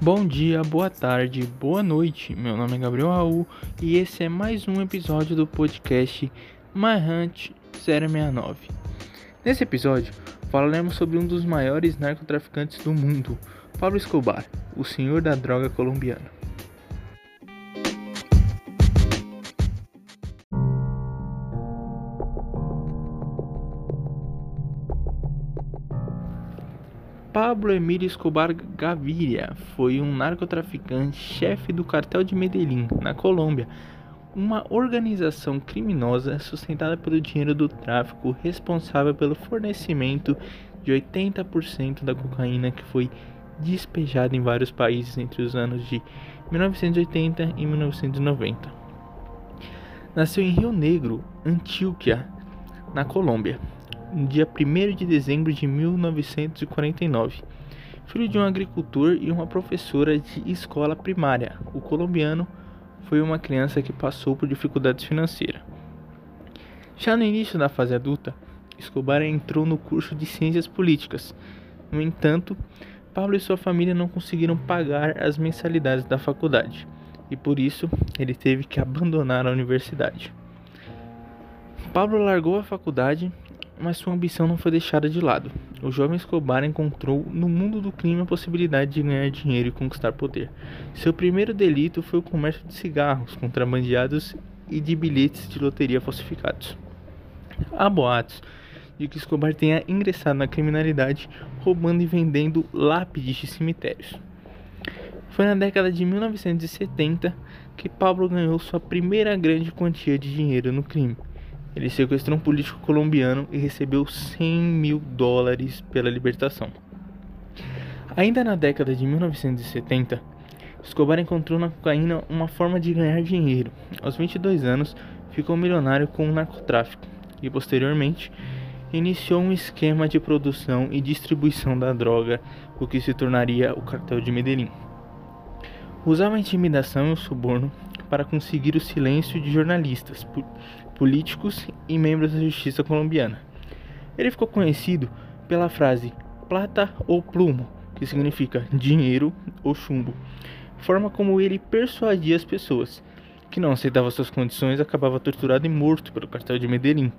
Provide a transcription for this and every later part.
Bom dia, boa tarde, boa noite. Meu nome é Gabriel Raul e esse é mais um episódio do podcast My Hunt 069. Nesse episódio, falaremos sobre um dos maiores narcotraficantes do mundo, Pablo Escobar, o senhor da droga colombiano. Pablo Emílio Escobar Gaviria foi um narcotraficante chefe do cartel de Medellín, na Colômbia, uma organização criminosa sustentada pelo dinheiro do tráfico responsável pelo fornecimento de 80% da cocaína que foi despejada em vários países entre os anos de 1980 e 1990. Nasceu em Rio Negro, Antioquia, na Colômbia no dia 1 de dezembro de 1949. Filho de um agricultor e uma professora de escola primária, o colombiano foi uma criança que passou por dificuldades financeiras. Já no início da fase adulta, Escobar entrou no curso de Ciências Políticas. No entanto, Pablo e sua família não conseguiram pagar as mensalidades da faculdade e por isso ele teve que abandonar a universidade. Pablo largou a faculdade mas sua ambição não foi deixada de lado. O jovem Escobar encontrou no mundo do crime a possibilidade de ganhar dinheiro e conquistar poder. Seu primeiro delito foi o comércio de cigarros contrabandeados e de bilhetes de loteria falsificados. Há boatos de que Escobar tenha ingressado na criminalidade roubando e vendendo lápides de cemitérios. Foi na década de 1970 que Pablo ganhou sua primeira grande quantia de dinheiro no crime ele sequestrou um político colombiano e recebeu 100 mil dólares pela libertação. Ainda na década de 1970, Escobar encontrou na cocaína uma forma de ganhar dinheiro. Aos 22 anos, ficou milionário com o narcotráfico e, posteriormente, iniciou um esquema de produção e distribuição da droga, o que se tornaria o cartel de Medellín. Usava a intimidação e o suborno para conseguir o silêncio de jornalistas, políticos e membros da justiça colombiana. Ele ficou conhecido pela frase plata ou plumo, que significa dinheiro ou chumbo, forma como ele persuadia as pessoas que não aceitavam suas condições acabava torturado e morto pelo cartel de Medellín.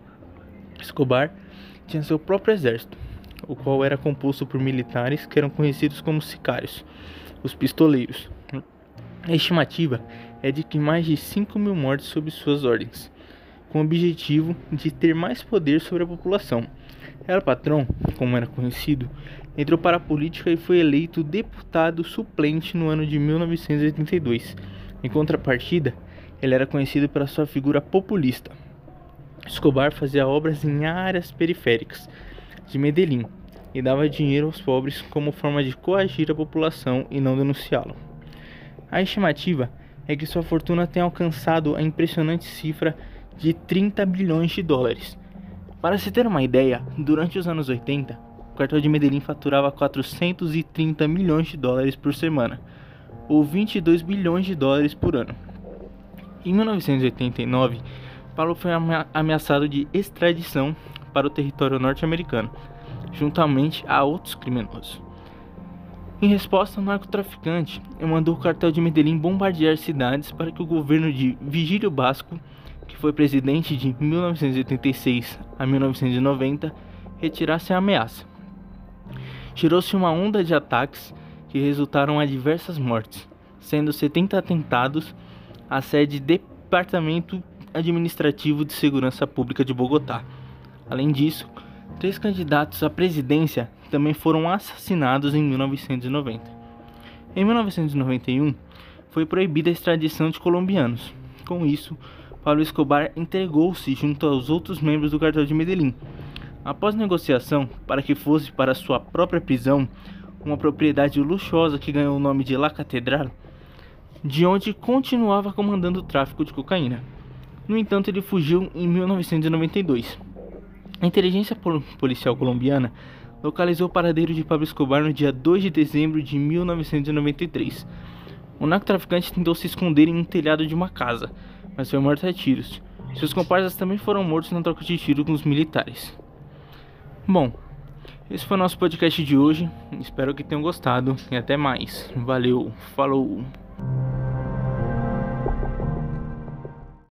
Escobar tinha seu próprio exército, o qual era composto por militares que eram conhecidos como sicários, os pistoleiros. A estimativa é de que mais de 5 mil mortes sob suas ordens com o objetivo de ter mais poder sobre a população. El Patrão, como era conhecido, entrou para a política e foi eleito deputado suplente no ano de 1982. Em contrapartida, ele era conhecido pela sua figura populista. Escobar fazia obras em áreas periféricas de Medellín e dava dinheiro aos pobres como forma de coagir a população e não denunciá-lo. A estimativa é que sua fortuna tenha alcançado a impressionante cifra de 30 bilhões de dólares. Para se ter uma ideia, durante os anos 80, o cartão de Medellín faturava 430 milhões de dólares por semana, ou 22 bilhões de dólares por ano. Em 1989, Paulo foi ameaçado de extradição para o território norte-americano, juntamente a outros criminosos. Em resposta, o narcotraficante mandou o cartel de Medellín bombardear cidades para que o governo de Vigílio Basco que foi presidente de 1986 a 1990, retirasse a ameaça. Gerou-se uma onda de ataques que resultaram a diversas mortes, sendo 70 atentados à sede do Departamento Administrativo de Segurança Pública de Bogotá. Além disso, três candidatos à presidência também foram assassinados em 1990. Em 1991, foi proibida a extradição de colombianos. Com isso, Pablo Escobar entregou-se junto aos outros membros do cartel de Medellín. Após negociação para que fosse para sua própria prisão, uma propriedade luxuosa que ganhou o nome de La Catedral, de onde continuava comandando o tráfico de cocaína. No entanto, ele fugiu em 1992. A inteligência policial colombiana localizou o paradeiro de Pablo Escobar no dia 2 de dezembro de 1993. O narcotraficante tentou se esconder em um telhado de uma casa, mas foi morto a tiros. Seus comparsas também foram mortos na troca de tiro com os militares. Bom, Esse foi o nosso podcast de hoje. Espero que tenham gostado e até mais. Valeu, falou!